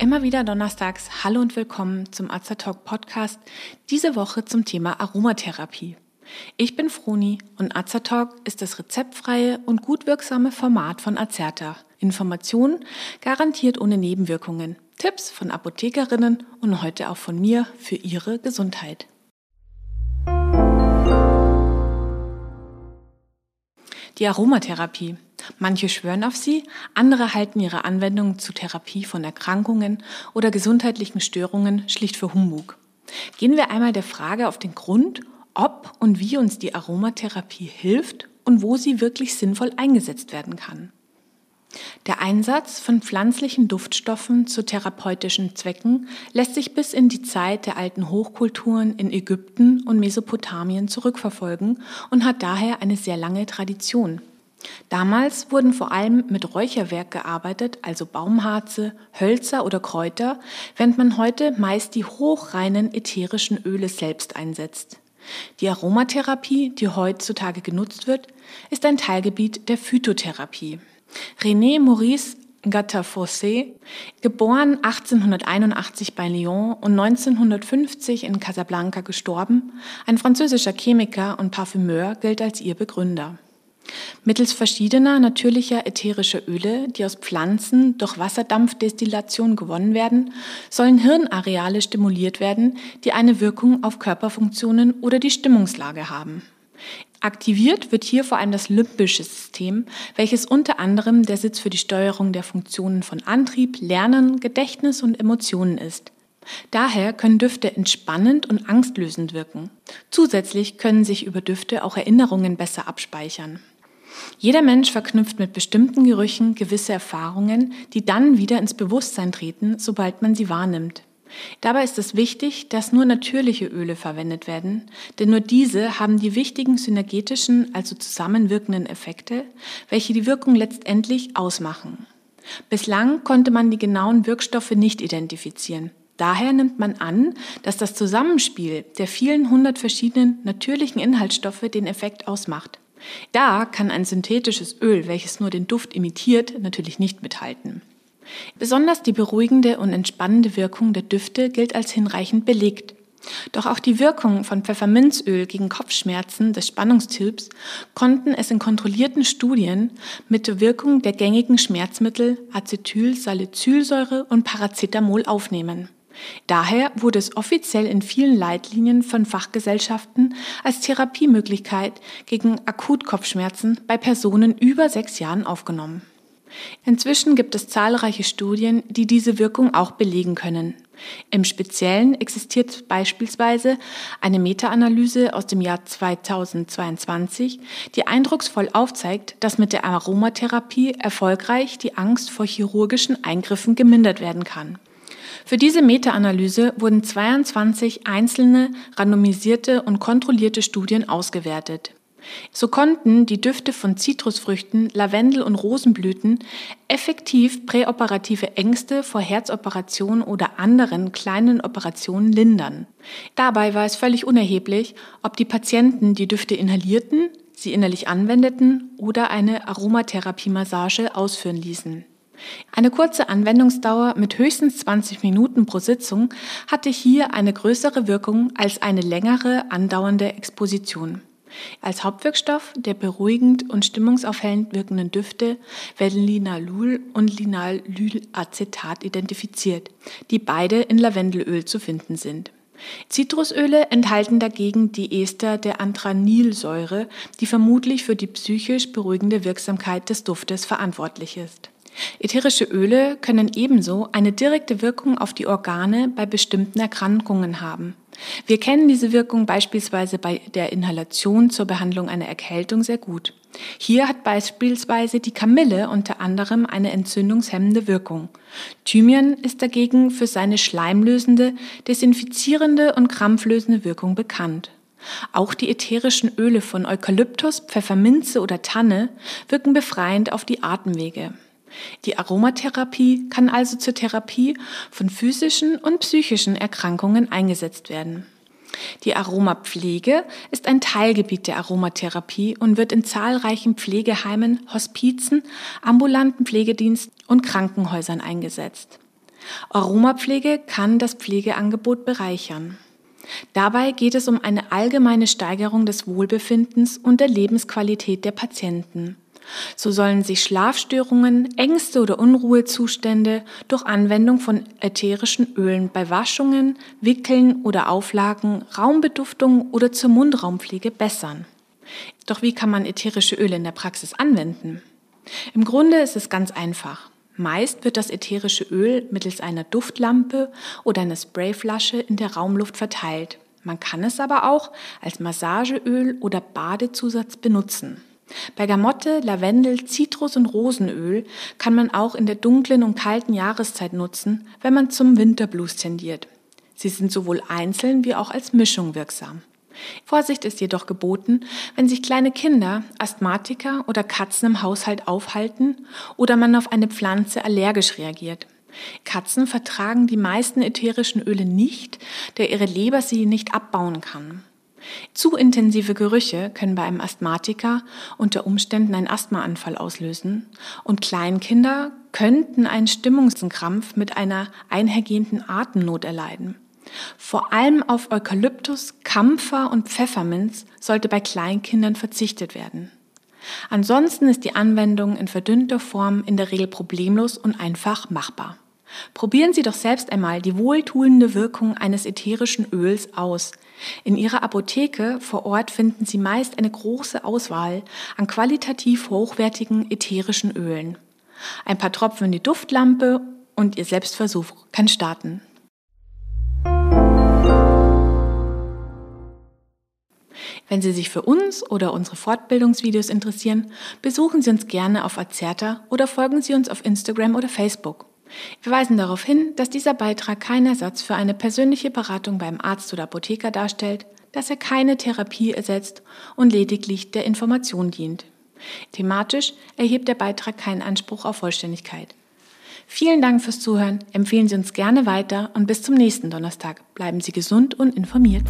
Immer wieder donnerstags Hallo und willkommen zum Azertalk Podcast, diese Woche zum Thema Aromatherapie. Ich bin Froni und Azertalk ist das rezeptfreie und gut wirksame Format von Azerta. Informationen garantiert ohne Nebenwirkungen. Tipps von Apothekerinnen und heute auch von mir für Ihre Gesundheit. Die Aromatherapie. Manche schwören auf sie, andere halten ihre Anwendung zur Therapie von Erkrankungen oder gesundheitlichen Störungen schlicht für Humbug. Gehen wir einmal der Frage auf den Grund, ob und wie uns die Aromatherapie hilft und wo sie wirklich sinnvoll eingesetzt werden kann. Der Einsatz von pflanzlichen Duftstoffen zu therapeutischen Zwecken lässt sich bis in die Zeit der alten Hochkulturen in Ägypten und Mesopotamien zurückverfolgen und hat daher eine sehr lange Tradition. Damals wurden vor allem mit Räucherwerk gearbeitet, also Baumharze, Hölzer oder Kräuter, während man heute meist die hochreinen ätherischen Öle selbst einsetzt. Die Aromatherapie, die heutzutage genutzt wird, ist ein Teilgebiet der Phytotherapie. René Maurice Gattefossé, geboren 1881 bei Lyon und 1950 in Casablanca gestorben, ein französischer Chemiker und Parfümeur, gilt als ihr Begründer. Mittels verschiedener natürlicher ätherischer Öle, die aus Pflanzen durch Wasserdampfdestillation gewonnen werden, sollen Hirnareale stimuliert werden, die eine Wirkung auf Körperfunktionen oder die Stimmungslage haben. Aktiviert wird hier vor allem das limbische System, welches unter anderem der Sitz für die Steuerung der Funktionen von Antrieb, Lernen, Gedächtnis und Emotionen ist. Daher können Düfte entspannend und angstlösend wirken. Zusätzlich können sich über Düfte auch Erinnerungen besser abspeichern. Jeder Mensch verknüpft mit bestimmten Gerüchen gewisse Erfahrungen, die dann wieder ins Bewusstsein treten, sobald man sie wahrnimmt. Dabei ist es wichtig, dass nur natürliche Öle verwendet werden, denn nur diese haben die wichtigen synergetischen, also zusammenwirkenden Effekte, welche die Wirkung letztendlich ausmachen. Bislang konnte man die genauen Wirkstoffe nicht identifizieren. Daher nimmt man an, dass das Zusammenspiel der vielen hundert verschiedenen natürlichen Inhaltsstoffe den Effekt ausmacht. Da kann ein synthetisches Öl, welches nur den Duft imitiert, natürlich nicht mithalten. Besonders die beruhigende und entspannende Wirkung der Düfte gilt als hinreichend belegt. Doch auch die Wirkung von Pfefferminzöl gegen Kopfschmerzen des Spannungstyps konnten es in kontrollierten Studien mit der Wirkung der gängigen Schmerzmittel Acetylsalicylsäure und Paracetamol aufnehmen. Daher wurde es offiziell in vielen Leitlinien von Fachgesellschaften als Therapiemöglichkeit gegen Akutkopfschmerzen bei Personen über sechs Jahren aufgenommen. Inzwischen gibt es zahlreiche Studien, die diese Wirkung auch belegen können. Im Speziellen existiert beispielsweise eine Meta-Analyse aus dem Jahr 2022, die eindrucksvoll aufzeigt, dass mit der Aromatherapie erfolgreich die Angst vor chirurgischen Eingriffen gemindert werden kann. Für diese Meta-Analyse wurden 22 einzelne randomisierte und kontrollierte Studien ausgewertet. So konnten die Düfte von Zitrusfrüchten, Lavendel und Rosenblüten effektiv präoperative Ängste vor Herzoperationen oder anderen kleinen Operationen lindern. Dabei war es völlig unerheblich, ob die Patienten die Düfte inhalierten, sie innerlich anwendeten oder eine Aromatherapie-Massage ausführen ließen. Eine kurze Anwendungsdauer mit höchstens 20 Minuten pro Sitzung hatte hier eine größere Wirkung als eine längere andauernde Exposition. Als Hauptwirkstoff der beruhigend und stimmungsaufhellend wirkenden Düfte werden Linalul und Linalylacetat identifiziert, die beide in Lavendelöl zu finden sind. Zitrusöle enthalten dagegen die Ester der Antranilsäure, die vermutlich für die psychisch beruhigende Wirksamkeit des Duftes verantwortlich ist. Ätherische Öle können ebenso eine direkte Wirkung auf die Organe bei bestimmten Erkrankungen haben. Wir kennen diese Wirkung beispielsweise bei der Inhalation zur Behandlung einer Erkältung sehr gut. Hier hat beispielsweise die Kamille unter anderem eine entzündungshemmende Wirkung. Thymian ist dagegen für seine schleimlösende, desinfizierende und krampflösende Wirkung bekannt. Auch die ätherischen Öle von Eukalyptus, Pfefferminze oder Tanne wirken befreiend auf die Atemwege. Die Aromatherapie kann also zur Therapie von physischen und psychischen Erkrankungen eingesetzt werden. Die Aromapflege ist ein Teilgebiet der Aromatherapie und wird in zahlreichen Pflegeheimen, Hospizen, ambulanten Pflegediensten und Krankenhäusern eingesetzt. Aromapflege kann das Pflegeangebot bereichern. Dabei geht es um eine allgemeine Steigerung des Wohlbefindens und der Lebensqualität der Patienten. So sollen sich Schlafstörungen, Ängste oder Unruhezustände durch Anwendung von ätherischen Ölen bei Waschungen, Wickeln oder Auflagen, Raumbeduftung oder zur Mundraumpflege bessern. Doch wie kann man ätherische Öle in der Praxis anwenden? Im Grunde ist es ganz einfach. Meist wird das ätherische Öl mittels einer Duftlampe oder einer Sprayflasche in der Raumluft verteilt. Man kann es aber auch als Massageöl oder Badezusatz benutzen. Bergamotte, Lavendel, Zitrus und Rosenöl kann man auch in der dunklen und kalten Jahreszeit nutzen, wenn man zum Winterblues tendiert. Sie sind sowohl einzeln wie auch als Mischung wirksam. Vorsicht ist jedoch geboten, wenn sich kleine Kinder, Asthmatiker oder Katzen im Haushalt aufhalten oder man auf eine Pflanze allergisch reagiert. Katzen vertragen die meisten ätherischen Öle nicht, da ihre Leber sie nicht abbauen kann. Zu intensive Gerüche können bei einem Asthmatiker unter Umständen einen Asthmaanfall auslösen und Kleinkinder könnten einen Stimmungskrampf mit einer einhergehenden Atemnot erleiden. Vor allem auf Eukalyptus, Kampfer und Pfefferminz sollte bei Kleinkindern verzichtet werden. Ansonsten ist die Anwendung in verdünnter Form in der Regel problemlos und einfach machbar. Probieren Sie doch selbst einmal die wohltuende Wirkung eines ätherischen Öls aus. In Ihrer Apotheke vor Ort finden Sie meist eine große Auswahl an qualitativ hochwertigen ätherischen Ölen. Ein paar Tropfen in die Duftlampe und Ihr Selbstversuch kann starten. Wenn Sie sich für uns oder unsere Fortbildungsvideos interessieren, besuchen Sie uns gerne auf Azerta oder folgen Sie uns auf Instagram oder Facebook. Wir weisen darauf hin, dass dieser Beitrag kein Ersatz für eine persönliche Beratung beim Arzt oder Apotheker darstellt, dass er keine Therapie ersetzt und lediglich der Information dient. Thematisch erhebt der Beitrag keinen Anspruch auf Vollständigkeit. Vielen Dank fürs Zuhören, empfehlen Sie uns gerne weiter und bis zum nächsten Donnerstag. Bleiben Sie gesund und informiert.